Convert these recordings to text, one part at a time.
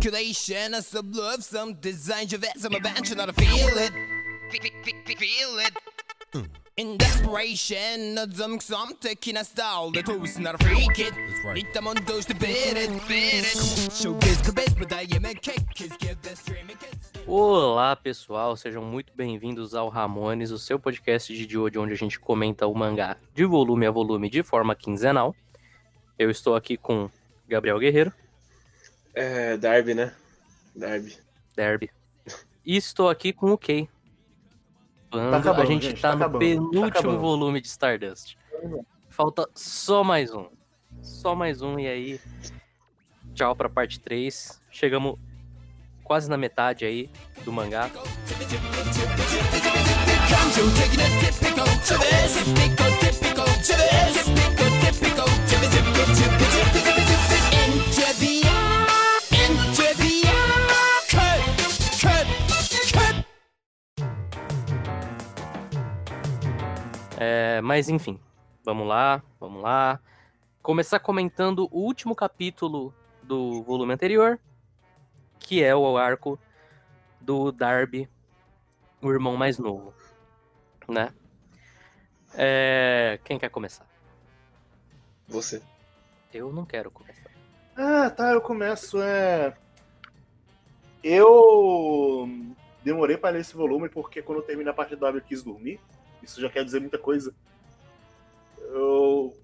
Calculation, a some love, some design, of it, some invention, not a feel it. Feel it. In desperation, some something in a style, the toast, not a freak it. Lite man does to beat it, beat it. Showcase the best, but I am a kick, kiss, give the streaming kids. Olá, pessoal, sejam muito bem-vindos ao Ramones, o seu podcast de hoje, onde a gente comenta o mangá de volume a volume de forma quinzenal. Eu estou aqui com Gabriel Guerreiro, É, Darby, né? Darby. Derby, e estou aqui com o Kay. Quando acabando, a gente gente, tá, tá no acabando, tá penúltimo acabando. volume de Stardust. Falta só mais um. Só mais um, e aí. Tchau pra parte 3. Chegamos quase na metade aí do mangá. Come É, mas enfim, vamos lá, vamos lá. Começar comentando o último capítulo do volume anterior, que é o arco do Darby, o irmão mais novo, né? É, quem quer começar? Você. Eu não quero começar. Ah, tá, eu começo. É... Eu demorei para ler esse volume porque quando eu terminei a parte do W eu quis dormir. Isso já quer dizer muita coisa. Eu.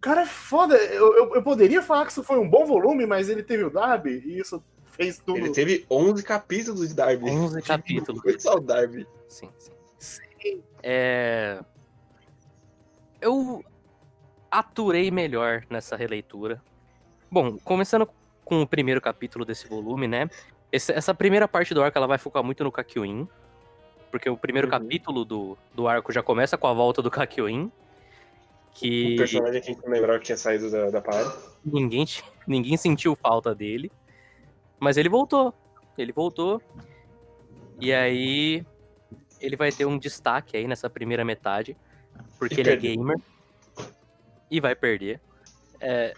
Cara, é foda. Eu, eu, eu poderia falar que isso foi um bom volume, mas ele teve o Darby e isso fez tudo. Ele teve 11 capítulos de Darby. 11 capítulos. Foi só o Darby. Sim, sim. Sim. É... Eu aturei melhor nessa releitura. Bom, começando com o primeiro capítulo desse volume, né? Esse- essa primeira parte do arco ela vai focar muito no Kakyoin. Porque o primeiro Uhum. capítulo do, do arco já começa com a volta do Kakyoin. O Que personagem que a gente não lembrava que tinha saído da, da parada. ninguém, ninguém sentiu falta dele. Mas ele voltou. Ele voltou. E aí ele vai ter um destaque aí nessa primeira metade. Porque E ele é gamer. E vai perder. É,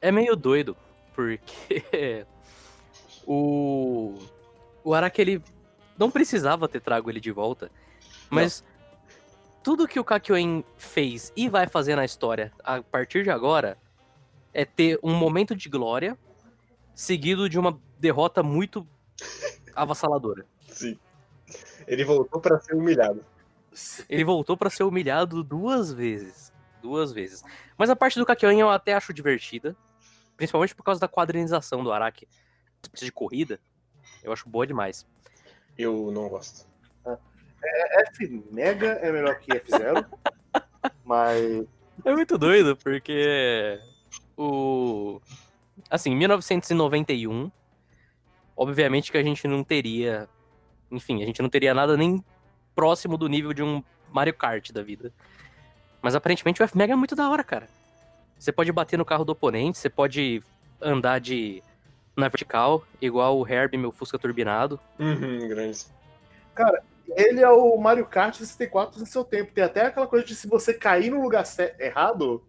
é meio doido. Porque o. O Araki ele não precisava ter trago ele de volta. Mas tudo que o Kakyoin fez e vai fazer na história a partir de agora é ter um momento de glória seguido de uma derrota muito avassaladora. Sim. Ele voltou pra ser humilhado. Ele voltou pra ser humilhado duas vezes. Duas vezes. Mas a parte do Kakyoin eu até acho divertida. Principalmente por causa da quadrinização do Araki. De corrida. Eu acho boa demais. Eu não gosto. F Mega é melhor que F0. mas. É muito doido, porque o. Assim, 1991. Obviamente que a gente não teria. Enfim, a gente não teria nada nem próximo do nível de um Mario Kart da vida. Mas aparentemente o F-Mega é muito da hora, cara. Você pode bater no carro do oponente, você pode andar de. Na vertical, igual o Herb, meu Fusca turbinado. Uhum, grande. Ele é o Mario Kart 64 no seu tempo. Tem até aquela coisa de se você cair no lugar cer- errado,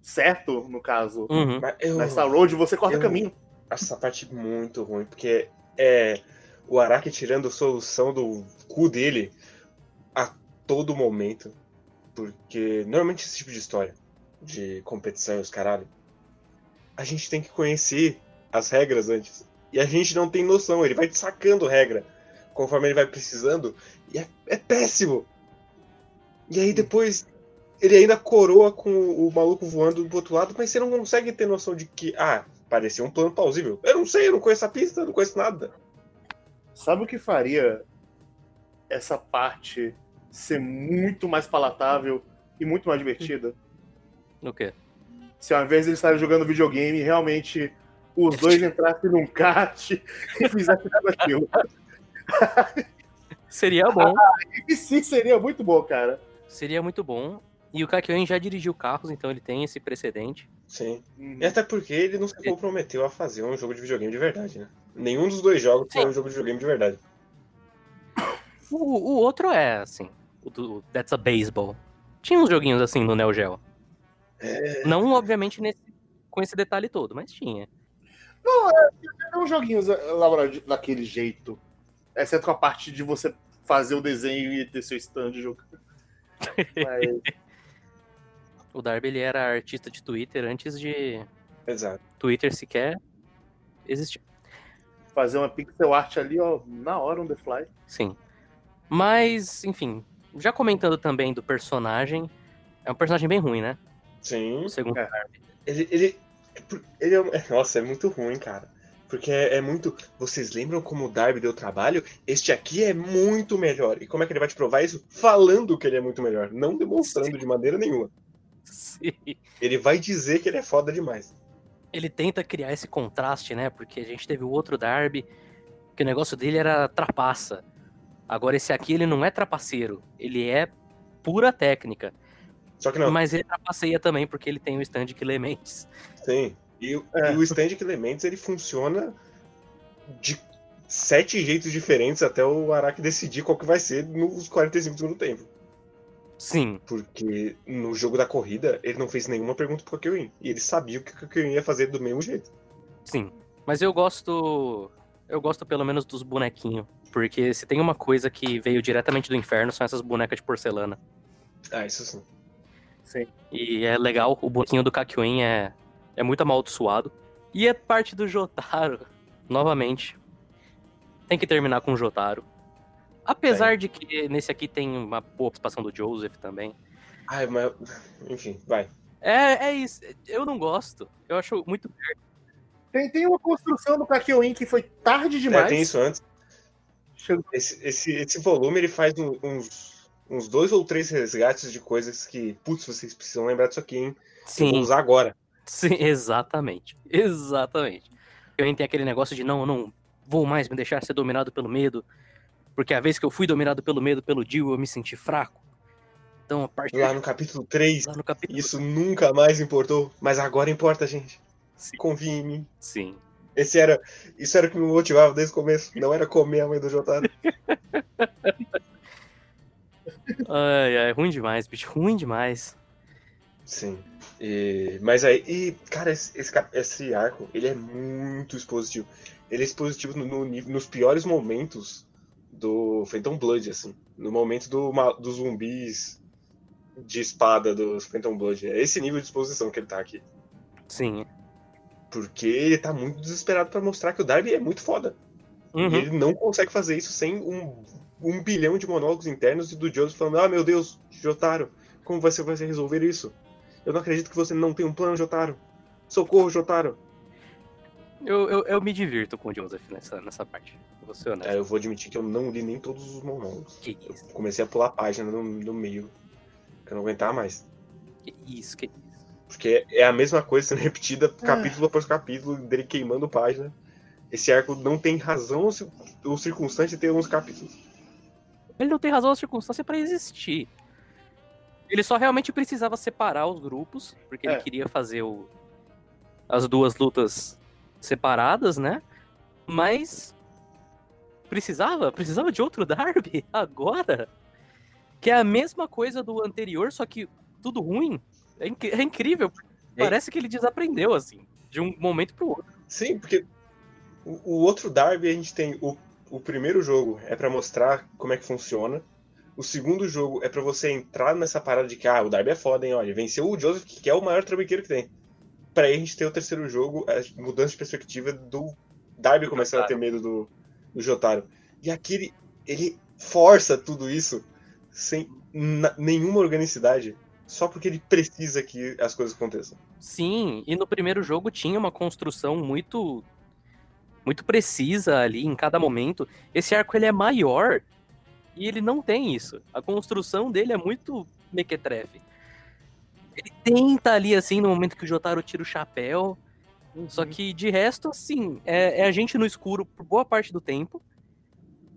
certo, no caso, Uhum. Eu nessa road, você corta eu- caminho. acho essa parte muito ruim, porque é o Araki tirando solução do cu dele a todo momento. Porque normalmente esse tipo de história, de competição e os caralho, a gente tem que conhecer as regras antes. E a gente não tem noção, ele vai sacando regra conforme ele vai precisando, e é, é péssimo. E aí depois ele ainda coroa com o maluco voando do outro lado, mas você não consegue ter noção de que, ah, parecia um plano plausível. Eu não sei, eu não conheço a pista, eu não conheço nada. Sabe o que faria essa parte ser muito mais palatável e muito mais divertida? O quê? Se ao invés de eles estarem jogando videogame, realmente os dois entrassem num kart e fizessem tudo aquilo. Seria bom. E sim, seria muito bom, cara. Seria muito bom. E o Kakyoin já dirigiu carros, então ele tem esse precedente. Sim. Uhum. E até porque ele não se comprometeu a fazer um jogo de videogame de verdade, né? Nenhum dos dois jogos foi Sim. um jogo de videogame de verdade. O, o outro é, assim, o do That's a Baseball. Tinha uns joguinhos assim no Neo Geo. Não, obviamente, nesse, com esse detalhe todo, mas tinha. Não, é, tem uns joguinhos elaborados daquele jeito. Exceto a parte de você fazer o desenho e ter seu stand jogando. Mas, O Darby ele era artista de Twitter antes de Exato. Twitter sequer existir. fazer uma pixel art ali, ó, na hora on the fly. Sim. Mas, enfim, já comentando também do personagem, é um personagem bem ruim, né? Sim. O segundo É. Ele. ele, ele é, um- nossa, é muito ruim, cara. Porque é, é muito. Vocês lembram como o Darby deu trabalho? Este aqui é muito melhor. E como é que ele vai te provar isso? Falando que ele é muito melhor, não demonstrando de maneira nenhuma. Sim. Ele vai dizer que ele é foda demais. Ele tenta criar esse contraste, né? Porque a gente teve o outro Darby, que o negócio dele era trapaça. Agora esse aqui ele não é trapaceiro, ele é pura técnica. Só que não, Mas ele trapaceia também porque ele tem o stand que lê mentes. sim. E, o- É. e o Stand Elements ele funciona de sete jeitos diferentes até o Araki decidir qual que vai ser nos 45 do segundo tempo. Sim, Porque no jogo da corrida, ele não fez nenhuma pergunta pro Kakyoin. E ele sabia o que o Kakyoin ia fazer do mesmo jeito. sim. Mas eu gosto. Eu gosto pelo menos dos bonequinhos. Porque se tem uma coisa que veio diretamente do inferno, são essas bonecas de porcelana. Ah, isso sim. Sim. E é legal, o bonequinho do Kakyoin é, é muito amaldiçoado. E é parte do Jotaro, novamente. Tem que terminar com o Jotaro. Apesar de que nesse aqui tem uma boa participação do Joseph também. Ai, mas. Enfim, vai. É, é isso. Eu não gosto. Eu acho muito. Tem, tem uma construção do Kakyoin que foi tarde demais. É, tem isso antes. Esse, esse, esse volume ele faz um- uns, uns dois ou três resgates de coisas que, putz, vocês precisam lembrar disso aqui, hein? Eu vou Sim, usar agora. sim, exatamente. Exatamente. Eu tem aquele negócio de não, eu não vou mais me deixar ser dominado pelo medo. Porque a vez que eu fui dominado pelo medo pelo Dio, eu me senti fraco. Então, a partir Lá no capítulo 3, lá no capítulo isso nunca mais importou. Mas agora importa, gente. Sim. Confia em mim. Sim. Esse era, isso era o que me motivava desde o começo. Não era comer a mãe do Jotaro. Ai, ai, ruim demais, bicho. Ruim demais. Sim. E- mas aí, e, cara, esse, esse, arco, ele é muito expositivo. Ele é expositivo no, no nos piores momentos do Phantom Blood, assim. No momento do, dos zumbis de espada dos Phantom Blood. É esse nível de exposição que ele tá aqui. Sim. Porque ele tá muito desesperado pra mostrar que o Darby é muito foda. Uhum. E ele não consegue fazer isso sem um, um bilhão de monólogos internos e do Joseph falando: Ah, meu Deus, Jotaro, como você vai resolver isso? Eu não acredito que você não tem um plano, Jotaro. Socorro, Jotaro. Eu, eu, eu me divirto com o Joseph nessa, nessa parte. Vou ser honesto. É, eu vou admitir que eu não li nem todos os monólogos. Que Eu isso, comecei a pular a página no, no meio. Que eu não aguentava mais. que isso, que isso. Porque é a mesma coisa sendo repetida capítulo após capítulo, dele queimando página. Esse arco não tem razão ou ci- ou circunstância de ter alguns capítulos. Ele não tem razão ou circunstância pra existir. Ele só realmente precisava separar os grupos, porque É. ele queria fazer o- as duas lutas separadas, né? Mas precisava, precisava de outro Darby agora, que é a mesma coisa do anterior, só que tudo ruim. É, inc- é incrível. É. Parece que ele desaprendeu assim, de um momento pro outro. Sim, porque o, o outro Darby a gente tem o, o primeiro jogo é pra mostrar como é que funciona. O segundo jogo é pra você entrar nessa parada de que ah, o Darby é foda, hein? Olha, venceu o Joseph, que é o maior trambiqueiro que tem. Pra aí a gente ter o terceiro jogo, a mudança de perspectiva do Darby começando a ter medo do, do Jotaro. E aqui ele, ele força tudo isso sem nenhuma organicidade, só porque ele precisa que as coisas aconteçam. Sim, e no primeiro jogo tinha uma construção muito muito precisa ali em cada momento. Esse arco ele é maior e ele não tem isso. A construção dele é muito mequetrefe. Ele tenta ali assim no momento que o Jotaro tira o chapéu, só que de resto assim, é, é a gente no escuro por boa parte do tempo.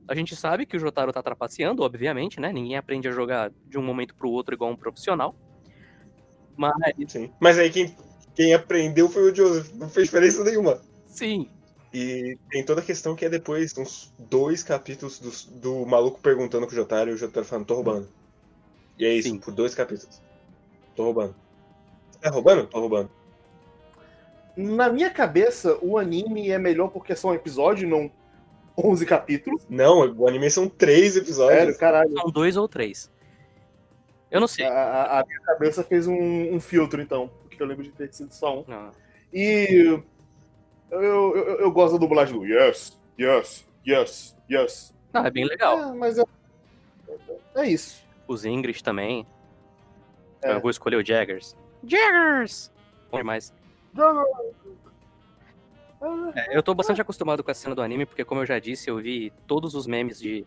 A gente sabe que o Jotaro tá trapaceando, obviamente, né? Ninguém aprende a jogar de um momento pro outro igual um profissional. Mas Sim. Mas aí quem, quem aprendeu foi o Joseph, não fez diferença nenhuma. sim, E tem toda a questão que é depois, uns dois capítulos do, do maluco perguntando com o Jotaro e o Jotaro falando, tô roubando. E é isso, Sim. por dois capítulos. Tô roubando. Tá roubando? Tô roubando. Na minha cabeça, o anime é melhor porque é só um episódio, não 11 capítulos. Não, o anime são três episódios. Sério, caralho. São dois ou três. Eu não sei. A, a- a minha cabeça fez um, um filtro, então. Porque eu lembro de ter sido só um. Não. E eu, eu, eu- gosto da dublagem do Yes, Yes, Yes, Yes. Não, é bem legal. É, mas é, é isso. Os Ingrid também. É. Eu vou escolher o Jaggers. Jaggers! Bom demais. É, eu tô bastante acostumado com a cena do anime, porque como eu já disse, eu vi todos os memes de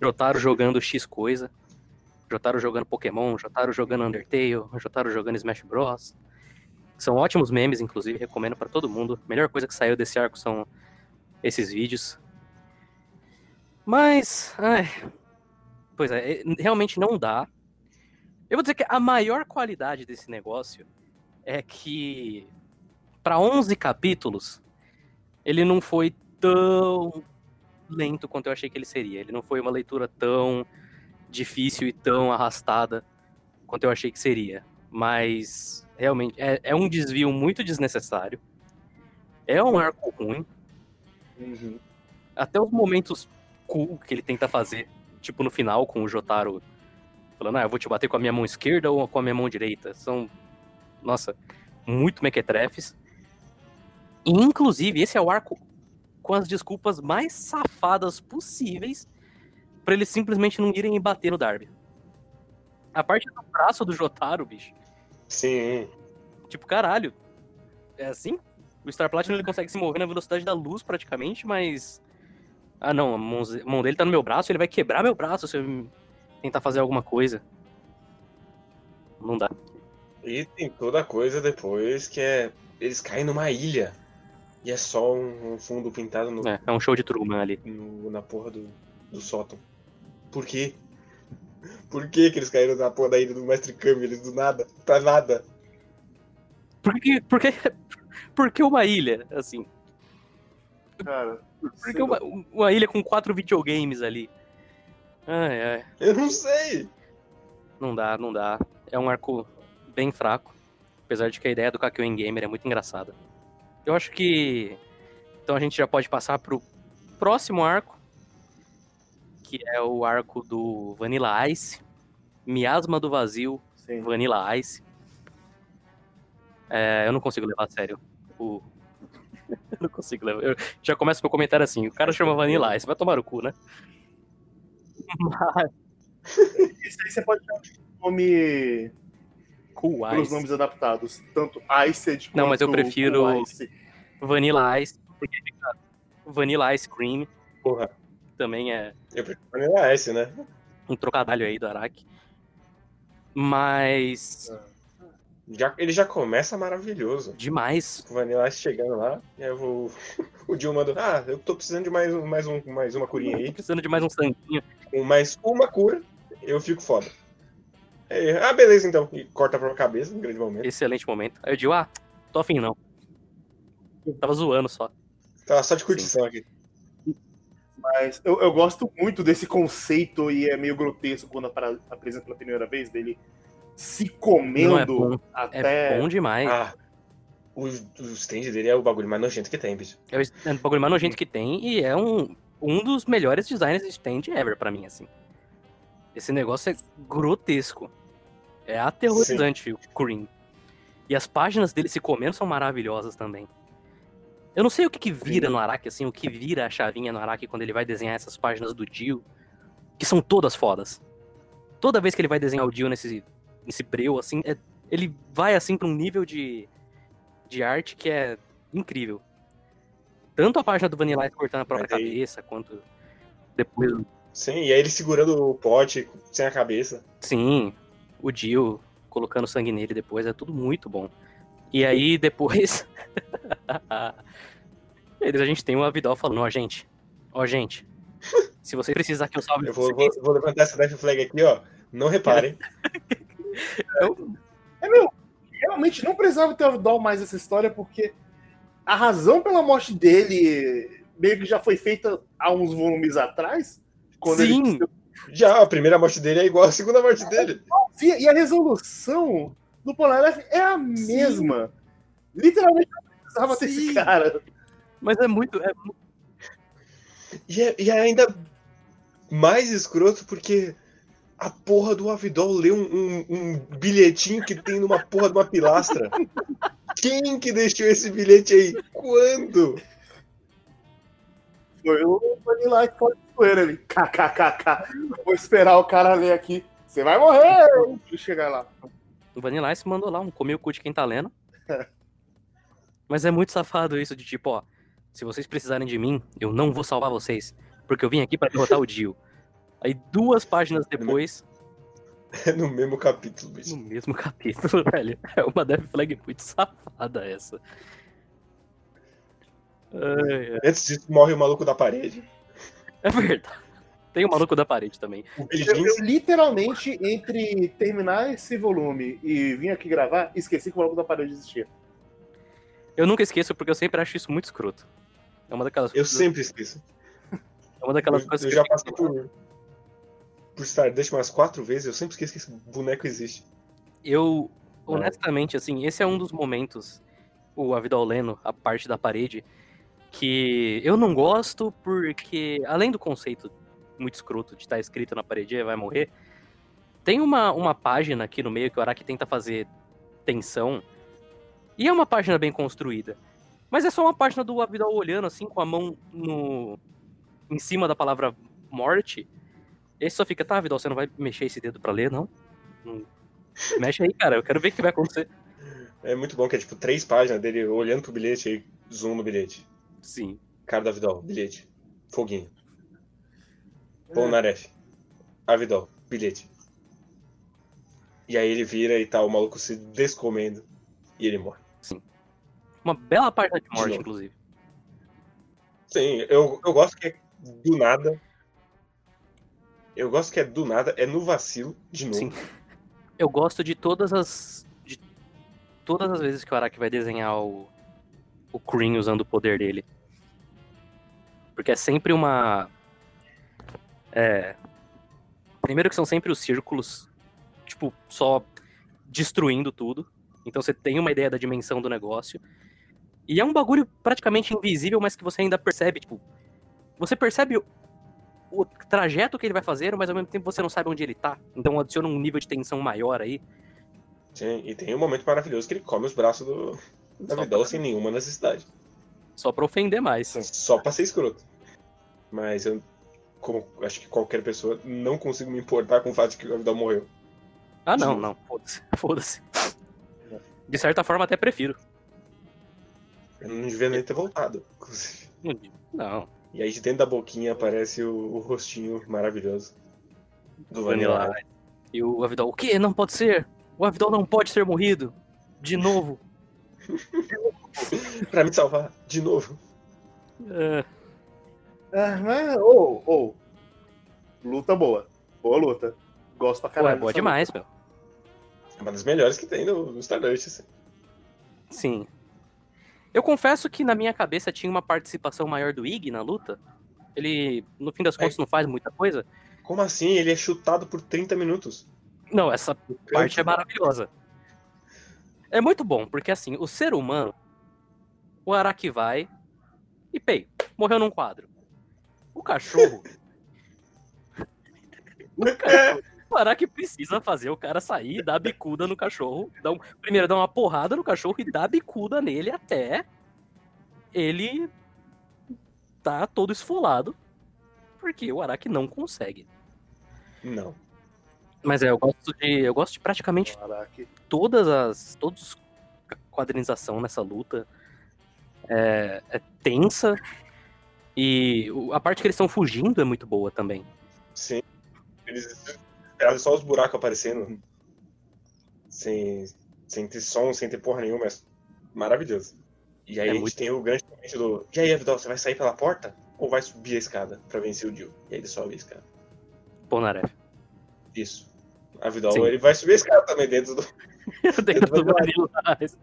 Jotaro jogando X coisa, Jotaro jogando Pokémon, Jotaro jogando Undertale, Jotaro jogando Smash Bros. São ótimos memes, inclusive, recomendo pra todo mundo. A melhor coisa que saiu desse arco são esses vídeos. Mas, ai, pois é, realmente não dá. Eu vou dizer que a maior qualidade desse negócio é que para 11 capítulos ele não foi tão lento quanto eu achei que ele seria. Ele não foi uma leitura tão difícil e tão arrastada quanto eu achei que seria. Mas realmente é, é um desvio muito desnecessário. É um arco ruim. Uhum. Até os momentos cool que ele tenta fazer, tipo no final com o Jotaro falando, ah, eu vou te bater com a minha mão esquerda ou com a minha mão direita. São, nossa, muito mequetrefes. E, inclusive, esse é o arco com as desculpas mais safadas possíveis pra eles simplesmente não irem e bater no Darby. A parte do braço do Jotaro, bicho, Sim. tipo, caralho, é assim? O Star Platinum ele consegue se mover na velocidade da luz praticamente, mas. Ah não, a mão, a mão dele tá no meu braço, ele vai quebrar meu braço se eu tentar fazer alguma coisa. Não dá. E tem toda a coisa depois que é. Eles caem numa ilha. E é só um, um fundo pintado no, É, é um show de Truman ali. no- na porra do, do sótão. Por quê? Por que, que eles caíram na porra da ilha do Mestre Kami? Eles do nada. Pra nada. Por que, por que, por que uma ilha, assim? Cara, Por que uma, uma ilha com quatro videogames ali? Ai, ai. Eu não sei. Não dá, não dá. É um arco bem fraco. Apesar de que a ideia do Kakyoin Gamer é muito engraçada. Eu acho que. Então a gente já pode passar pro próximo arco. Que é o arco do Vanilla Ice. Miasma do Vazio, Sim. Vanilla Ice. É, eu não consigo levar a sério o. eu não consigo levar. Eu já começo meu comentário assim: o cara chama Vanilla Ice, vai tomar o cu, né? Isso aí você pode chamar de nome Cool pelos Ice. nomes adaptados. Tanto Iced Não, mas eu prefiro- Cool Ice. Vanilla Ice, porque fica Vanilla Ice Cream, Porra. Também é Eu prefiro Ice, né? um trocadilho aí do Araki. Mas Já, ele já começa maravilhoso. demais. O Vanilla Ice chegando lá. E aí eu vou. O Dio manda. Ah, eu tô precisando de mais, um, mais, um, mais uma curinha Tô aí. precisando de mais um sanguinho. Com mais uma cura, eu fico foda. Aí, ah, beleza então. E corta pra cabeça, um grande momento. Excelente momento. Aí eu digo, ah, tô afim não. Tava zoando só. Tá só de curtição aqui. Mas eu, eu gosto muito desse conceito e é meio grotesco quando apresenta pela primeira vez dele se comendo Não é bom. É até. bom demais. Ah, o, o stand dele é o bagulho mais nojento que tem, bicho. É o é o bagulho mais nojento que tem e é um, um dos melhores designs de stand ever pra mim, assim. Esse negócio é grotesco. É aterrorizante o Cream. E as páginas dele se comendo são maravilhosas também. Eu não sei o que, que vira no Araki, assim, o que vira a chavinha no Araki quando ele vai desenhar essas páginas do Dio, que são todas fodas. Toda vez que ele vai desenhar o Dio nesse, nesse breu, assim, é- ele vai, assim, pra um nível de, de arte que é incrível. Tanto a página do Vanilla Ice cortando a própria cabeça, quanto depois, Sim, e aí ele segurando o pote sem a cabeça. sim, o Dio colocando sangue nele depois, é tudo muito bom. E aí depois. Eles, a gente tem o Avidal falando, ó, gente, ó, gente, se você precisar que eu salve Eu vou, vocês, vou, vou levantar essa death flag aqui, ó. Não reparem. Realmente não precisava ter Abdol mais essa história, porque a razão pela morte dele meio que já foi feita há uns volumes atrás. Quando Sim. ele Já, a primeira morte dele é igual à segunda morte dele. Sim, e a resolução do Polnareff é a mesma. Literalmente não precisava ter esse Sim. cara. Mas é muito. É, E é, e é ainda mais escroto porque a porra do Avidol lê um, um- um bilhetinho que tem numa porra de uma pilastra. Quem que deixou esse bilhete aí? Quando? Foi o Vanilla que foi zoeira ali. KKKK. Vou esperar o cara ler aqui. Você vai morrer! E chegar lá. O Vanilla Ice mandou lá um comer o cu de quem tá lendo. Mas é muito safado isso de tipo, ó. Se vocês precisarem de mim, eu não vou salvar vocês. Porque eu vim aqui pra derrotar o Dio. Aí duas páginas depois, É no mesmo capítulo, no bicho. mesmo capítulo, velho. É uma Death Flag muito safada essa. Ai, ai. Antes disso, morre o maluco da parede. É verdade. Tem o maluco da parede também. Eu, eu literalmente, entre terminar esse volume e vir aqui gravar, esqueci que o maluco da parede existia. Eu nunca esqueço porque eu sempre acho isso muito escroto. É uma daquelas Eu coisas. sempre esqueço. É uma daquelas Eu, coisas eu que já eu passei por, por Stardust umas quatro vezes, eu sempre esqueço que esse boneco existe. Eu, Não. honestamente, assim, esse é um dos momentos, o Avidal lendo a parte da parede, que eu não gosto porque, além do conceito muito escroto de estar escrito na parede "E vai morrer, tem uma, uma página aqui no meio que o Araki tenta fazer tensão, e é uma página bem construída. Mas é só uma página do Avidal olhando assim, com a mão no em cima da palavra morte. E aí só fica, tá, Avidal, você não vai mexer esse dedo pra ler, não? Hum. Mexe aí, cara, eu quero ver o que vai acontecer. É muito bom que é tipo três páginas dele olhando pro bilhete aí, zoom no bilhete. Sim. Cara da Vidal, bilhete. Foguinho. É. Polnareff. Avidol, bilhete. E aí ele vira e tá o maluco se descomendo. E ele morre. Uma bela página de morte, novo. inclusive. Sim, eu, eu gosto que é do nada. Eu gosto que é do nada, é no vacilo, de novo. Sim. Eu gosto de todas as. de todas as vezes que o Araki vai desenhar o. o Kryn usando o poder dele. Porque é sempre uma. É. Primeiro que são sempre os círculos, tipo, só destruindo tudo. Então você tem uma ideia da dimensão do negócio. E é um bagulho praticamente invisível, mas que você ainda percebe, tipo. Você percebe o- trajeto que ele vai fazer, mas ao mesmo tempo você não sabe onde ele tá. Então adiciona um nível de tensão maior aí. Sim, e tem um momento maravilhoso que ele come os braços do, da Só Vidal pra- sem nenhuma necessidade. Só pra ofender mais. Só pra ser escroto. Mas eu, como acho que qualquer pessoa, não consigo me importar com o fato de que o Vidal morreu. Ah, não, Sim. não. Foda-se. Foda-se. De certa forma, até prefiro. Eu não devia nem ter voltado, inclusive. Não. E aí de dentro da boquinha aparece o, o rostinho maravilhoso do Vanilla. E o Avidal, o quê? Não pode ser? O Avidal não pode ser morrido. De novo. pra me salvar, de novo. É, Ah, mas, ou, ou. Luta boa. Boa luta. Gosto pra pô, caralho. é boa demais, meu. É uma das melhores que tem no, no Stardust. Assim. Sim. Eu confesso que na minha cabeça tinha uma participação maior do Ig na luta. Ele, no fim das contas, não faz muita coisa. Como assim? Ele é chutado por 30 minutos. Não, essa parte é maravilhosa. É muito bom, porque assim, o ser humano, o Araki vai e pei, morreu num quadro. O cachorro. o, cachorro o Araki precisa fazer o cara sair, dar bicuda no cachorro. Dar um- primeiro dar uma porrada no cachorro e dar bicuda nele até ele tá todo esfolado. Porque o Araki não consegue. Não. Mas é, eu gosto de. Eu gosto de praticamente todas as. Todos a quadrinização nessa luta é, é tensa. E a parte que eles estão fugindo é muito boa também. Sim. Eles esperavam só os buracos aparecendo. Sem, sem ter som, sem ter porra nenhuma. Mas maravilhoso. E aí É a gente muito- tem o grande momento do. E aí, Abdol, você vai sair pela porta? Ou vai subir a escada pra vencer o Dio? E aí ele sobe a escada. Ponaref. Isso. A Vidal, Sim. ele vai subir a escada também dentro do. Dentro do. Sim.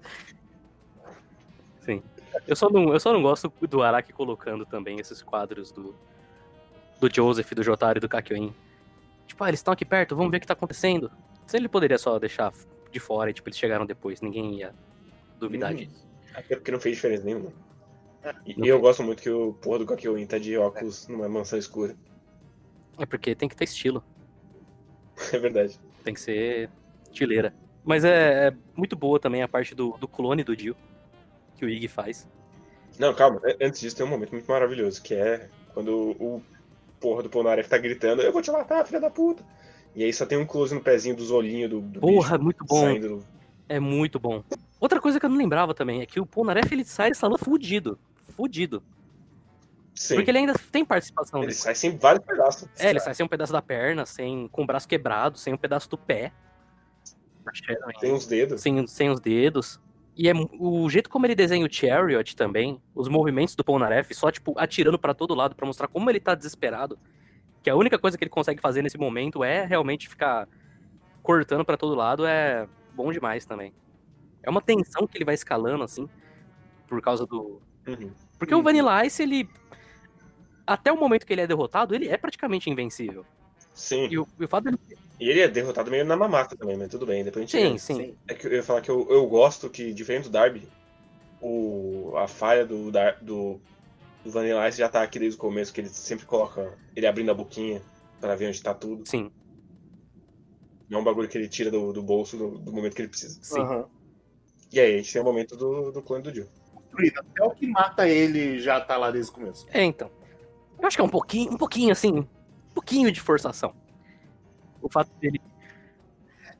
Eu só, não, eu só não gosto do Araki colocando também esses quadros do, do Joseph, do Jotaro e do Kakyoin. Tipo, ah, eles estão aqui perto, vamos ver o que tá acontecendo. Se ele poderia só deixar de fora e, tipo, eles chegaram depois, ninguém ia duvidar Hum. disso. Até porque não fez diferença nenhuma. E Não eu fez. gosto muito que o porra do Kakyoin tá de óculos numa mansão escura. É porque tem que ter estilo. É verdade. Tem que ser estileira. Mas é, é muito boa também a parte do, do clone do Dio. Que o Ig faz. Não, calma. an- Antes disso tem um momento muito maravilhoso, que é quando o porra do Polnareff tá gritando, eu vou te matar, filha da puta. E aí só tem um close no pezinho dos olhinhos do, do Porra, bicho muito bom. do... É muito bom. Outra coisa que eu não lembrava também é que o Polnareff ele sai dessa luta fudido. Fudido. Sim. Porque ele ainda tem participação. Ele depois. sai sem vários pedaços. É, ele sai sem um pedaço da perna, sem, com o braço quebrado, sem um pedaço do pé. Tem uns dedos. Sem, sem os dedos. E é o jeito como ele desenha o Chariot também, os movimentos do Polnareff, só, tipo, atirando pra todo lado pra mostrar como ele tá desesperado. Que a única coisa que ele consegue fazer nesse momento é realmente ficar cortando pra todo lado, é bom demais também. É uma tensão que ele vai escalando, assim, por causa do, Uhum. porque o Vanilla Ice, ele. Até o momento que ele é derrotado, ele é praticamente invencível. Sim. E o, e o fato dele. E ele é derrotado meio na mamata também, mas tudo bem. Depois a gente Sim, sim. É que eu ia falar que eu, eu gosto que, diferente do Darby, o, a falha do, do, do Vanilla Ice já tá aqui desde o começo, que ele sempre coloca ele abrindo a boquinha pra ver onde tá tudo. Sim, Não é um bagulho que ele tira do, do bolso do, do momento que ele precisa. sim. Aham. E aí a gente tem o momento do, do clone do Jill. Até o que mata ele já tá lá desde o começo. É, então. Eu acho que é um pouquinho, um pouquinho assim. Um pouquinho de forçação. O fato dele.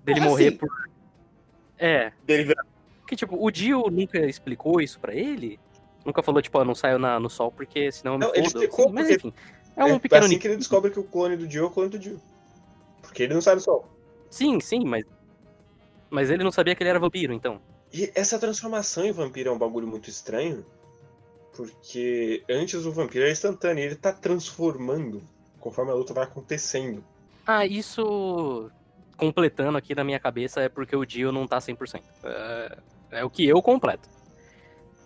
dele É, morrer assim. por. É. Dele virar Que tipo, o Dio nunca explicou isso pra ele. Nunca falou, tipo, ó, não saiu na, no sol porque senão eu me Não, ele explicou assim, Mas enfim. É um pequeno. assim que ele descobre que o clone do Jill é o clone do Jill. Porque ele não sai do sol. Sim, sim, mas. Mas ele não sabia que ele era vampiro, então. E essa transformação em vampiro é um bagulho muito estranho, porque antes o vampiro era instantâneo, ele tá transformando conforme a luta vai acontecendo. Ah, isso. Completando aqui na minha cabeça é porque o Dio não tá 100%. É, é o que eu completo.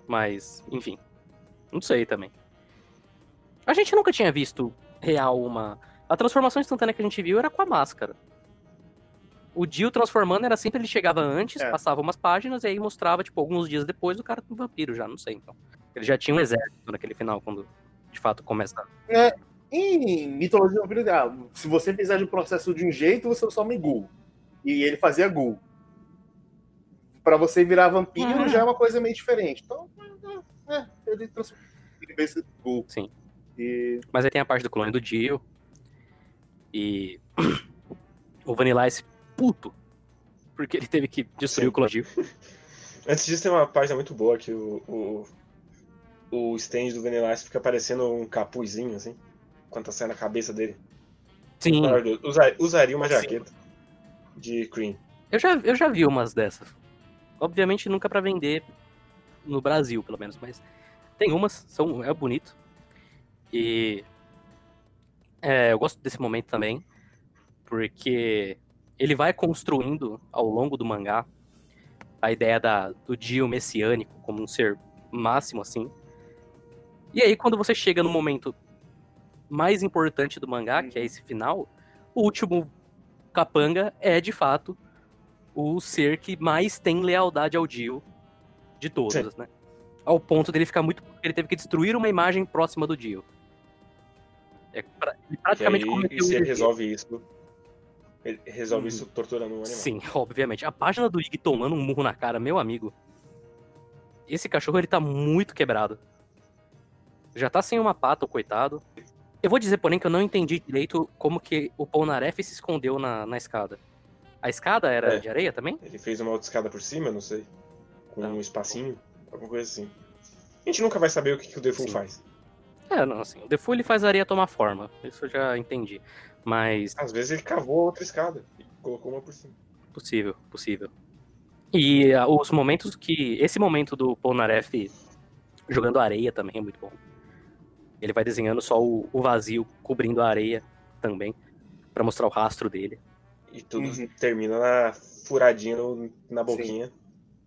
Mas, enfim. Não sei também. A gente nunca tinha visto real uma. A transformação instantânea que a gente viu era com a máscara. O Dio transformando era sempre ele chegava antes, É. passava umas páginas e aí mostrava, tipo, alguns dias depois o cara com vampiro já, não sei então. Ele já tinha um exército naquele final, quando de fato começa. Em mitologia vampira, ah, se você fizer o processo de um jeito, você só me ghoul. E ele fazia ghoul. Pra você virar vampiro Uhum. já é uma coisa meio diferente. Então, é, é, ele transformou ele fez esse ghoul. Sim. E Mas aí tem a parte do clone do Dio. E o Vanilla Ice puto. Porque ele teve que destruir Sim. o clone do Dio. Antes disso tem uma página muito boa que o, o, o stand do Vanilla Ice fica parecendo um capuzinho, assim, quando tá saindo a cabeça dele. Sim, Maravilhoso. Usa- usaria uma Sim. jaqueta de Cream. eu já, eu já vi umas dessas. Obviamente nunca pra vender no Brasil, pelo menos, mas tem umas, são, é bonito. E é, eu gosto desse momento também, porque ele vai construindo ao longo do mangá a ideia da, do Dio messiânico como um ser máximo, assim. E aí, quando você chega no momento mais importante do mangá, que é esse final, o último capanga é, de fato, o ser que mais tem lealdade ao Dio de todas, né? Ao ponto dele ficar muito... Ele teve que destruir uma imagem próxima do Dio. É, pra- ele praticamente aí, cometeu e se ele resolve isso. Ele resolve Uhum. isso torturando um animal. Sim, obviamente. A página do Ig tomando um murro na cara, meu amigo. Esse cachorro, ele tá muito quebrado. Já tá sem uma pata, o coitado. Eu vou dizer, porém, que eu não entendi direito como que o Polnareff se escondeu na, na escada. A escada era É. de areia também? Ele fez uma outra escada por cima, não sei. Com Tá. um espacinho, alguma coisa assim. A gente nunca vai saber o que, que o Sim. faz. É, não, assim. O Defoe ele faz a areia tomar forma. Isso eu já entendi. Mas Às vezes ele cavou outra escada e colocou uma por cima. Possível, possível. E ah, os momentos que. Esse momento do Polnareff jogando areia também é muito bom. Ele vai desenhando só o, o vazio cobrindo a areia também, pra mostrar o rastro dele. E tudo Uhum. termina na furadinha no- na boquinha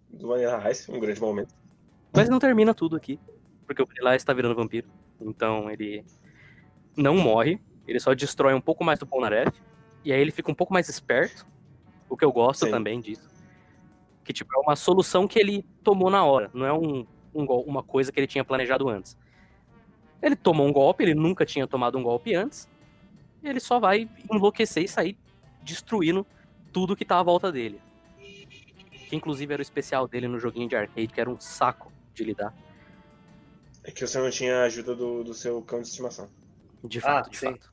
do Vanilla Ice, um grande momento. Mas não termina tudo aqui, porque o Vanilla está virando vampiro. Então ele não morre, ele só destrói um pouco mais do Polnareff. E aí ele fica um pouco mais esperto, o que eu gosto Sim. também disso. Que, tipo, é uma solução que ele tomou na hora. Não é um, um uma coisa que ele tinha planejado antes. Ele tomou um golpe, ele nunca tinha tomado um golpe antes. E ele só vai enlouquecer e sair destruindo tudo que tá à volta dele. Que inclusive era o especial dele no joguinho de arcade, que era um saco de lidar. É que você não tinha a ajuda do, do seu cão de estimação. De fato, de sim. fato.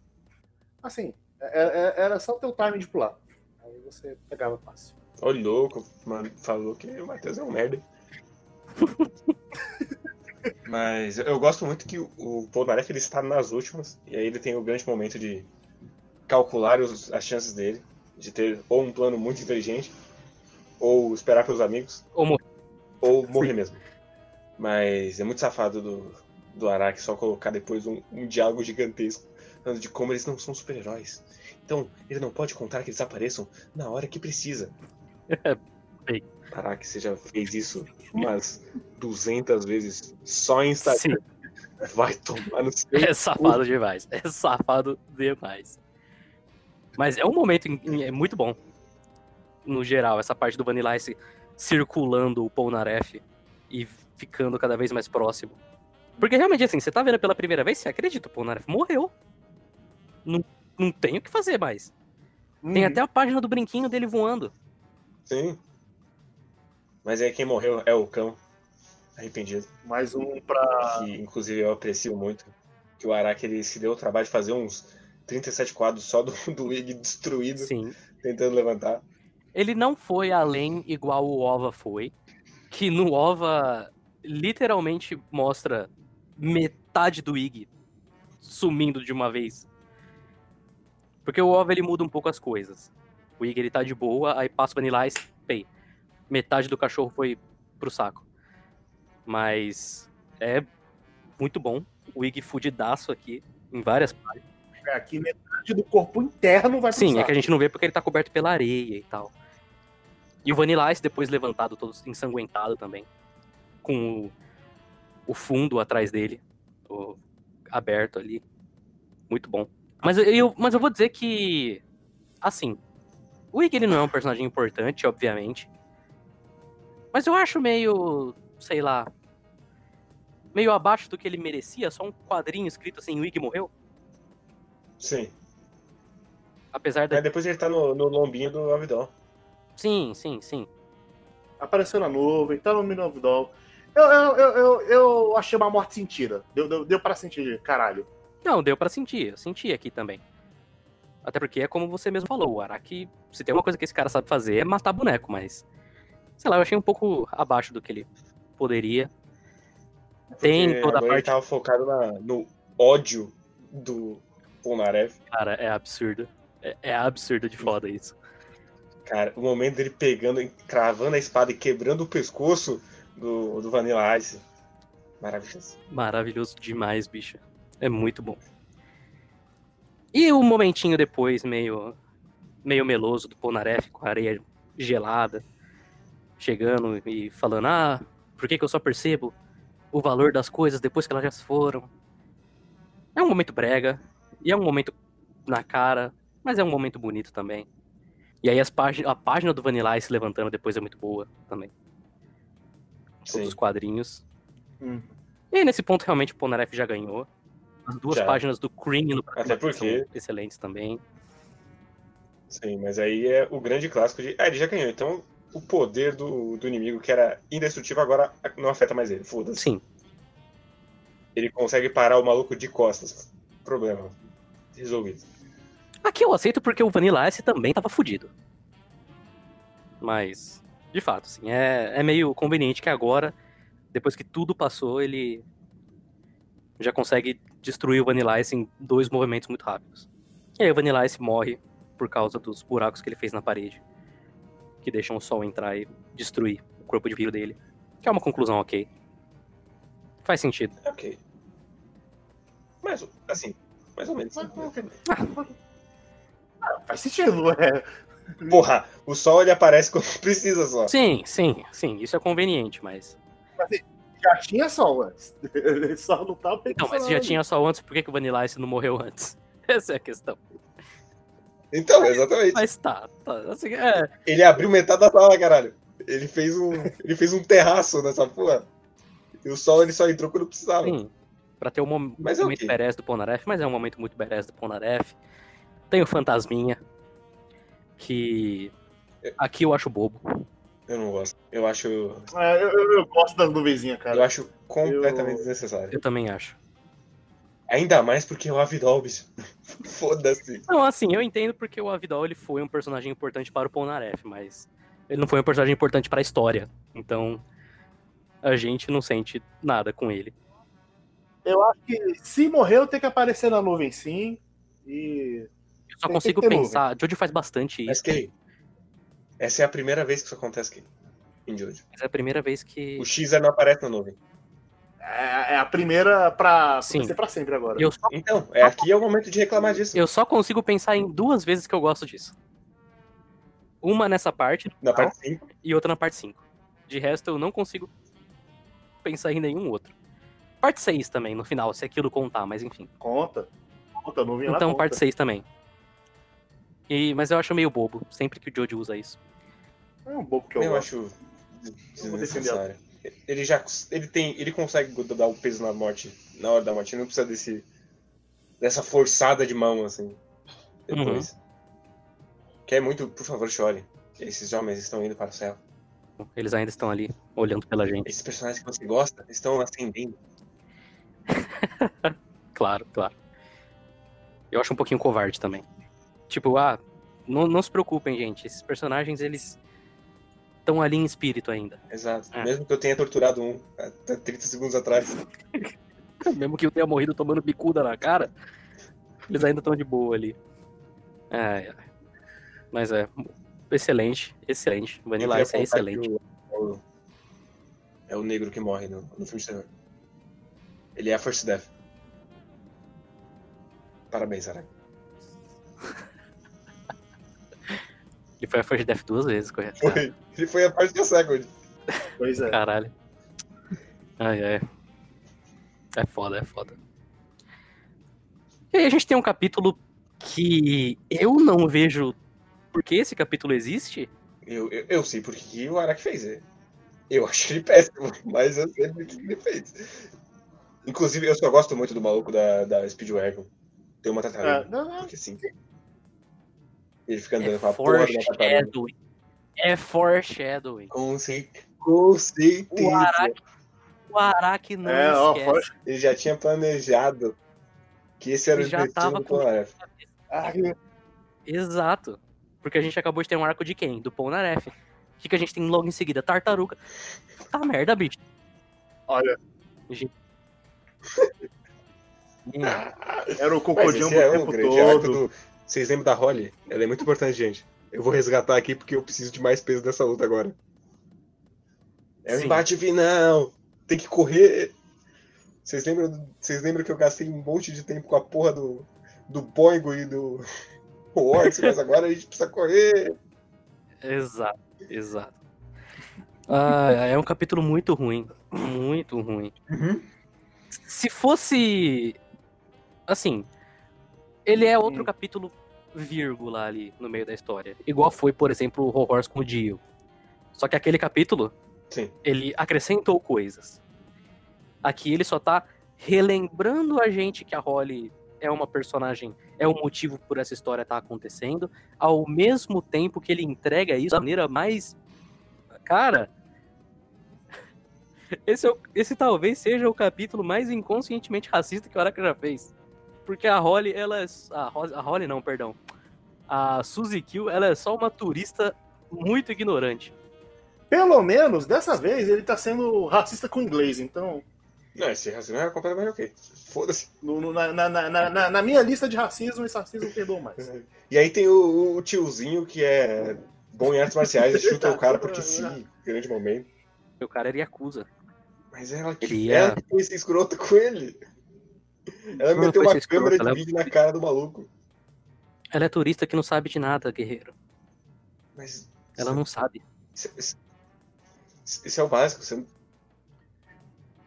Assim, é- é- era só ter o time de pular. Aí você pegava fácil. Ô, louco, mano, falou que o Matheus é um merda. Mas eu gosto muito que o- Polnareff ele está nas últimas, e aí ele tem o grande momento de calcular os- as chances dele, de ter ou um plano muito inteligente, ou esperar pelos amigos, Ou morrer. ou morrer mesmo. Mas é muito safado do, do Araki só colocar depois um, um diálogo gigantesco, falando de como eles não são super-heróis. Então, ele não pode contar que eles apareçam na hora que precisa. Bem. Araki, você já fez isso umas 200 vezes só em Instagram. Sim, Vai tomar no seu. é safado demais. É safado demais. Mas é um momento é muito bom. No geral, essa parte do Vanilla Ice circulando o Polnareff e ficando cada vez mais próximo. Porque realmente, assim, você tá vendo pela primeira vez, você acredita, o Polnareff morreu. Não, não tem o que fazer mais. Tem Uhum. até a página do brinquinho dele voando. Sim. Mas aí quem morreu é o cão. Arrependido. Mais um pra. Que inclusive eu aprecio muito. Que o Araki ele se deu o trabalho de fazer uns 37 quadros só do, do Ig destruído, Sim. tentando levantar. Ele não foi além igual o OVA foi. Que no OVA literalmente mostra metade do Ig sumindo de uma vez. Porque o OVA ele muda um pouco as coisas. O Ig ele tá de boa, aí passa o Vanilla Ice, pei. Metade do cachorro foi pro saco. Mas é muito bom. O Ig fudidaço aqui, em várias partes. É, Aqui metade do corpo interno vai pro Sim, é saco. que a gente não vê porque ele tá coberto pela areia e tal. E o Vanilla Ice depois levantado, todo ensanguentado também. Com o, o fundo atrás dele, aberto ali. Muito bom. Mas eu, eu- mas eu vou dizer que, assim, o Ig ele não é um personagem importante, obviamente. Mas eu acho meio, sei lá, meio abaixo do que ele merecia, só um quadrinho escrito assim, o Ig morreu. Sim. Apesar da... Aí depois ele tá no, no lombinho do Avidon. Sim, sim, sim. Apareceu na nuvem, tá no Minof Doll. Eu, eu, eu, eu, eu achei uma morte sentida. Deu, deu, deu pra sentir, caralho. Não, deu pra sentir. Eu senti aqui também. Até porque é como você mesmo falou, o Araki, se tem uma coisa que esse cara sabe fazer é matar boneco, mas. Sei lá, eu achei um pouco abaixo do que ele poderia. Tem Porque toda a parte. ele tava focado na- no ódio do Polnareff. Cara, é absurdo. É, é absurdo de foda isso. Cara, o momento dele pegando, cravando a espada e quebrando o pescoço do, do Vanilla Ice. Maravilhoso. Maravilhoso demais, bicho. É muito bom. E o momentinho depois, meio, meio meloso do Polnareff com a areia gelada, chegando e falando: Ah, por que, que eu só percebo o valor das coisas depois que elas já se foram? É um momento brega, e é um momento na cara, mas é um momento bonito também. E aí as págin a página do Vanilla Ice levantando depois é muito boa também. Todos Sim. os quadrinhos. Hum. E nesse ponto, realmente, o Polnareff já ganhou. As duas Já. páginas do Cream no Até porque- são excelentes também. Sim, mas aí é o grande clássico de. Ah, ele já ganhou. Então o poder do, do inimigo, que era indestrutível, agora não afeta mais ele. Foda-se. Sim, Ele consegue parar o maluco de costas. Problema. Resolvido. aqui eu aceito porque o Vanilla Ice também tava fudido. Mas, de fato, assim, é, é meio conveniente que agora, depois que tudo passou, ele já consegue destruir o Vanilla Ice em dois movimentos muito rápidos. E aí o Vanilla Ice morre por causa dos buracos que ele fez na parede, que deixam o sol entrar e destruir o corpo de vidro dele. Que é uma conclusão ok. Faz sentido. Ok. Mas, assim, mais ou menos. Ah, faz sentido, é. Porra, o sol ele aparece quando precisa só. Sim, sim, sim, isso é conveniente, mas. Já tinha sol antes. Ele só não tava Então, mas se já tinha sol antes, por que, que o Vanilla Ice não morreu antes? Essa é a questão. Então, exatamente. Mas tá, tá. Assim, é, Ele abriu metade da sala, caralho. Ele fez um, ele fez um terraço nessa porra. E o sol ele só entrou quando precisava. Sim. Pra ter um mom- Mas é o momento quê? badass do Polnareff, mas é um momento muito badass do Polnareff. Tem o Fantasminha, que aqui eu acho bobo. Eu não gosto. Eu acho, É, eu, eu- eu gosto das nuvenzinhas, cara. eu acho completamente Eu- desnecessário. Eu também acho. Ainda mais porque é o Avidol, bicho. Foda-se. Não, assim, eu entendo porque o Avidol ele foi um personagem importante para o Polnareff, mas ele não foi um personagem importante para a história. Então, a gente não sente nada com ele. Eu acho que se morreu, tem que aparecer na nuvem sim. E. Eu só Tem- consigo tem pensar, Jojo faz bastante Mas isso, que essa é a primeira vez que isso acontece aqui. Em Jojo. mas é a primeira vez que O Xer não aparece na nuvem. É, é a primeira pra Sim. ser pra sempre agora. Eu só, Então, é aqui é o momento de reclamar disso. eu só consigo pensar em duas vezes que eu gosto disso. Uma nessa parte Na parte 5. e outra na parte 5. De resto, eu não consigo pensar em nenhum outro. Parte 6 também, no final, se aquilo contar, mas enfim. Conta. Conta, a nuvem lá Então, conta. parte 6 também. E, mas eu acho meio bobo, sempre que o Jojo usa isso. É um bobo que eu, Eu, gosto. acho Eu vou defender desnecessário. Ele já ele tem, ele consegue dar o peso na morte, na hora da morte, ele não precisa desse dessa forçada de mão assim. Depois. Uhum. Que é muito, por favor, chore. Esses homens estão indo para o céu. Eles ainda estão ali, olhando pela gente. Esses personagens que você gosta estão ascendendo. Claro, claro. Eu acho um pouquinho covarde também. Tipo, ah, não, não se preocupem, gente. Esses personagens, eles estão ali em espírito ainda. Exato. É. Mesmo que eu tenha torturado um até 30 segundos atrás. Mesmo que eu tenha morrido tomando bicuda na cara, eles ainda estão de boa ali. Ai, ai. Mas é, excelente, excelente. Vanilla Ice é excelente. que o- é o negro que morre no, no filme de terror. Ele é a First Death. Parabéns, Sarah. Ele foi a First Death duas vezes, correto? Foi. Ele foi a parte da Second. Pois é. Caralho. Ai, ai. É foda, é foda. E aí a gente tem um capítulo que eu não vejo por que esse capítulo existe. Eu, eu, eu sei porque que o Araki fez. é. Eu acho ele péssimo, mas eu sei porque que ele fez. Inclusive, eu só gosto muito do maluco da, da Speedwagon. Tem uma É, tartaruga. não, não, Porque sim. Ele fica andando É com a porra de uma tartaruga. É foreshadowing. Com, cer- com certeza. O Araki, o Araki não É, ó, esquece. Ele já tinha planejado que esse era o Ele já destino tava do com- Polnareff. Ah, que- Exato. Porque a gente acabou de ter um arco de quem? Do Polnareff. O que, que a gente tem logo em seguida? Tartaruga. Tá merda, bicho. Olha, Hum, era o cocodinho o é um tempo todo. do... Vocês lembram da Holly? Ela é muito importante, gente. Eu vou resgatar aqui porque eu preciso de mais peso nessa luta agora. É um Sim. embate final! Tem que correr! Vocês lembram, vocês lembram que eu gastei um monte de tempo com a porra do, do Boingo e do Works, mas agora a gente precisa correr! Exato, exato. Ah, é um capítulo muito ruim. Muito ruim. Uhum. Se fosse. Assim. Ele é outro capítulo, vírgula, ali no meio da história. Igual foi, por exemplo, o Horrors com o Dio. Só que aquele capítulo, Sim. ele acrescentou coisas. Aqui ele só tá relembrando a gente que a Holly é uma personagem, é o motivo por essa história estar acontecendo, ao mesmo tempo que ele entrega isso da maneira mais. Cara. Esse, é o- esse talvez seja o capítulo mais inconscientemente racista que o Araka já fez. Porque a Holly, ela é. A, Ro- a Holly não, perdão. A Suzy Kill, ela é só uma turista muito ignorante. Pelo menos, dessa vez, ele tá sendo racista com o inglês, então. Não, esse racismo é completamente ok. Foda-se. na, na- na- na- na minha lista de racismo, esse racismo perdoa mais. E aí tem o, o tiozinho que é bom em artes marciais e chuta o cara porque sim, grande momento. O cara era Yakuza. Mas ela que, Ele ia- ela que foi ser escrota com ele. Ela Não meteu uma câmera de ela- vídeo na cara do maluco. Ela é turista que não sabe de nada, guerreiro. Mas. Ela não sabe. Isso, é o básico. Você...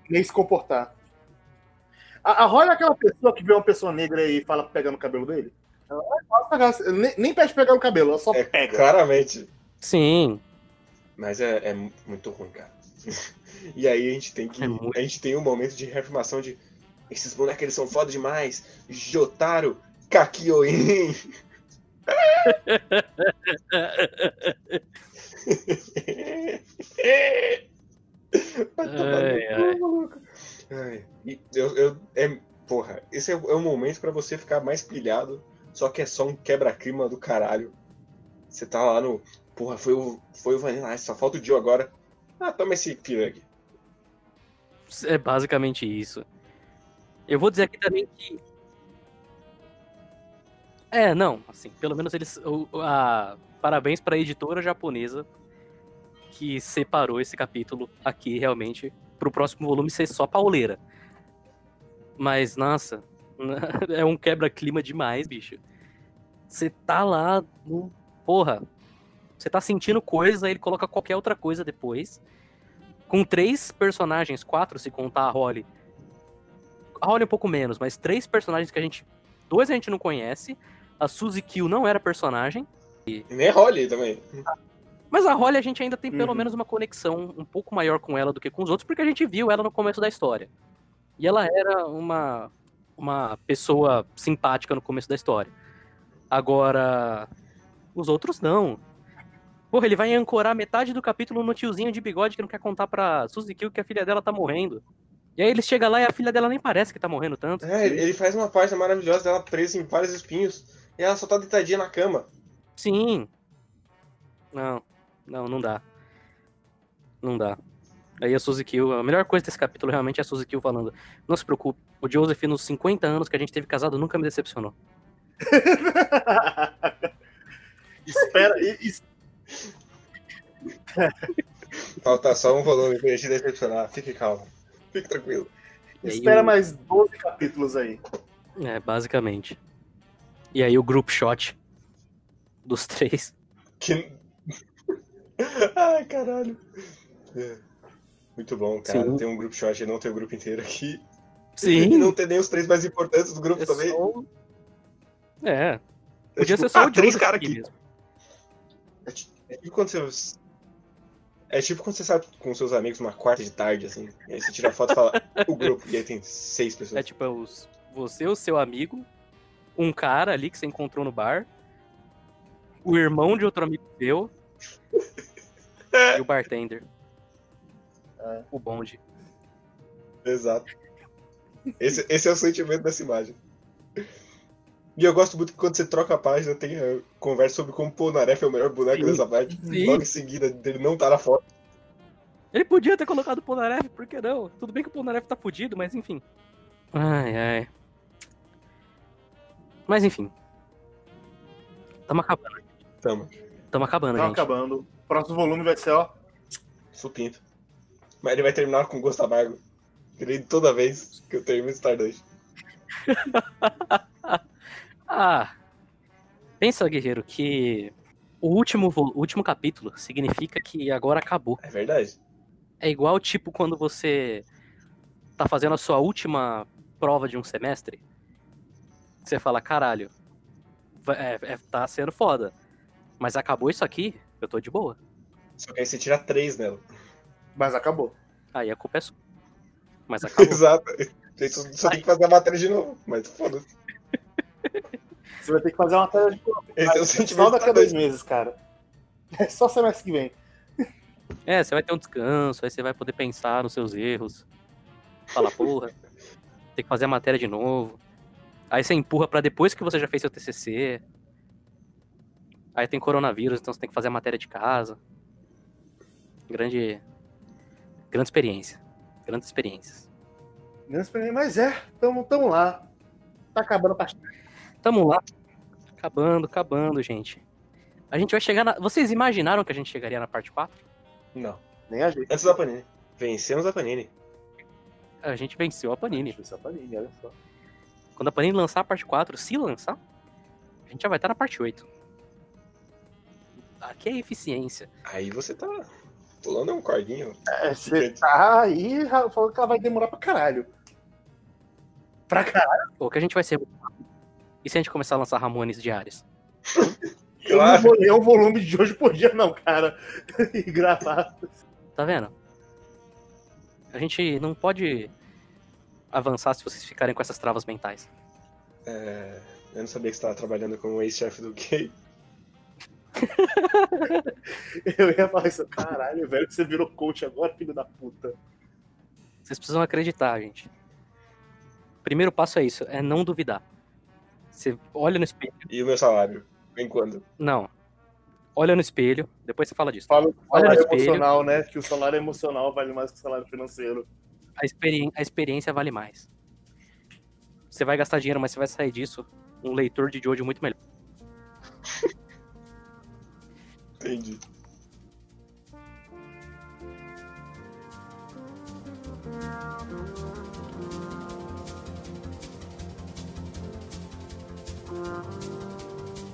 Nem se comportar. A, a Holly é aquela pessoa que vê uma pessoa negra e fala pra pegar no cabelo dele? Ela pegar, nem, nem pede pegar no cabelo, ela só É, pega. claramente. Sim. Mas é, é muito ruim, cara. e aí a gente tem que. É muito- A gente tem um momento de reafirmação de. Esses bonecos eles são foda demais. Jotaro, Kakioin. Vai tomar Ai, no cu, ai. maluco. Ai, eu, eu, é, porra, esse é, o- é o momento pra você ficar mais pilhado, só que é só um quebra-clima do caralho. Você tá lá no. Porra, foi o, foi o Vanilla Ice, só falta o Dio agora. Ah, toma esse filler aqui. É basicamente isso. Eu vou dizer aqui também que. É, não, assim, pelo menos eles. o- a- Parabéns pra editora japonesa que separou esse capítulo aqui realmente pro próximo volume ser só pauleira. Mas, nossa, é um quebra-clima demais, bicho. Você tá lá no. Porra. Você tá sentindo coisa, ele coloca qualquer outra coisa depois com três personagens, quatro se contar a Holly. A Holly um pouco menos, mas três personagens que a gente. Dois a gente não conhece. A Suzy Kill não era personagem. E nem Holly também. Mas a Holly a gente ainda tem pelo Uhum. menos uma conexão um pouco maior com ela do que com os outros, porque a gente viu ela no começo da história. E ela era uma, uma pessoa simpática no começo da história. Agora, os outros não. Porra, ele vai ancorar metade do capítulo no tiozinho de bigode que não quer contar pra Suzy Kill que a filha dela tá morrendo. E aí ele chega lá e a filha dela nem parece que tá morrendo tanto. É, ele faz uma página maravilhosa dela presa em vários espinhos e ela só tá deitadinha na cama. Sim. Não, não, não dá. Não dá. Aí a Suzy Kill, a melhor coisa desse capítulo realmente é a Suzy Kill falando: Não se preocupe, o Joseph, nos 50 anos que a gente teve casado, nunca me decepcionou. Espera. e- Falta só um volume pra gente decepcionar. Fique calmo. Fique tranquilo. E espera mais 12 capítulos aí. É, basicamente. E aí o group shot dos três. Que... Ai, caralho. É. Muito bom, cara. Sim. Tem um grupo shot e não tem o grupo inteiro aqui. E Sim. não tem nem os três mais importantes do grupo É também. só... É, É podia tipo, ser só ah, o três caras aqui aqui. mesmo. É é tipo quando você. É tipo quando você sai com seus amigos uma quarta de tarde, assim. E aí você tira a foto e fala o grupo. E aí tem seis pessoas. É tipo, é os, você, o seu amigo, um cara ali que você encontrou no bar, o irmão de outro amigo seu e o bartender. É. O bonde. Exato. Esse, esse é o sentimento dessa imagem. E eu gosto muito que quando você troca a página, tem a conversa sobre como o Polnareff é o melhor boneco dessa parte. Sim. Logo em seguida, dele não tá na foto. Ele podia ter colocado o Polnareff, por que não? Tudo bem que o Polnareff tá fudido, mas enfim. Ai, ai. Mas enfim. Tamo acabando. Tamo. Tamo acabando, Tá gente. acabando. Próximo volume vai ser, ó. Supinto. Mas ele vai terminar com gosto amargo. Ele toda vez que eu termino Stardust. Ah, pensa, guerreiro, que o último, o último capítulo significa que agora acabou. É verdade. É igual, tipo, quando você tá fazendo a sua última prova de um semestre. Você fala, caralho, é, é- tá sendo foda. Mas acabou isso aqui, eu tô de boa. Só que aí você tira três nela. Mas acabou. Aí a culpa é sua. Mas acabou. Exato. Aí só tem que fazer a matéria de novo. Mas foda-se. Você vai ter que fazer uma tela de Esse é o sentimento daqui da a dois meses, cara. É só semestre que vem. É, você vai ter um descanso, aí você vai poder pensar nos seus erros. Fala, porra, tem que fazer a matéria de novo. Aí você empurra pra depois que você já fez seu TCC. Aí tem coronavírus, então você tem que fazer a matéria de casa. Grande. Grande experiência. Grandes experiências. Menos pra mim, Mas é, tamo, tamo lá. Tá acabando a partida. Tamo lá. Acabando, acabando, gente. A gente vai chegar na. Vocês imaginaram que a gente chegaria na parte 4? Não. Nem a gente. Antes da Panini. Vencemos a Panini. A gente venceu a Panini. Isso é a Panini, olha só. Quando a Panini lançar a parte 4, se lançar, a gente já vai estar na parte 8. Aqui é eficiência. Aí você tá pulando um cordinho. É, você tá aí falando que ela vai demorar pra caralho. Pra caralho. Ou que a gente vai ser. E se a gente começar a lançar Ramones diários? Eu Claro. não vou ler o volume de hoje por dia, não, cara. e gravar. Tá vendo? A gente não pode avançar se vocês ficarem com essas travas mentais. É, eu não sabia que você estava trabalhando como ex-chefe do Gay. Eu ia falar isso, caralho, velho, você virou coach agora, filho da puta. Vocês precisam acreditar, gente. Primeiro passo é isso, é não duvidar. Você olha no espelho. E o meu salário? Vem quando? Não. Olha no espelho, depois você fala disso. Fala o salário espelho. emocional, né? Que o salário emocional vale mais que o salário financeiro. A, experi- a experiência vale mais. Você vai gastar dinheiro, mas você vai sair disso um leitor de Jojo muito melhor. Entendi.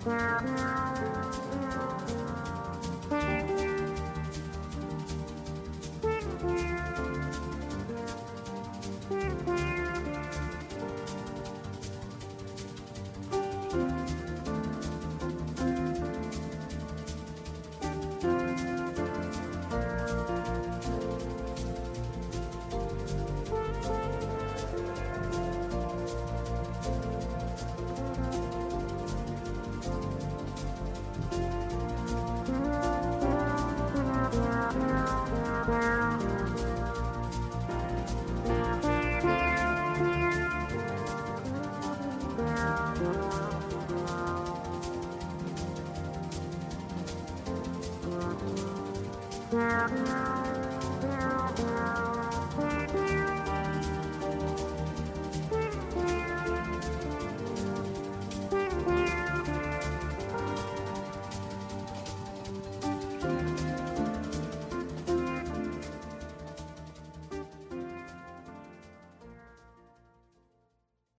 Thank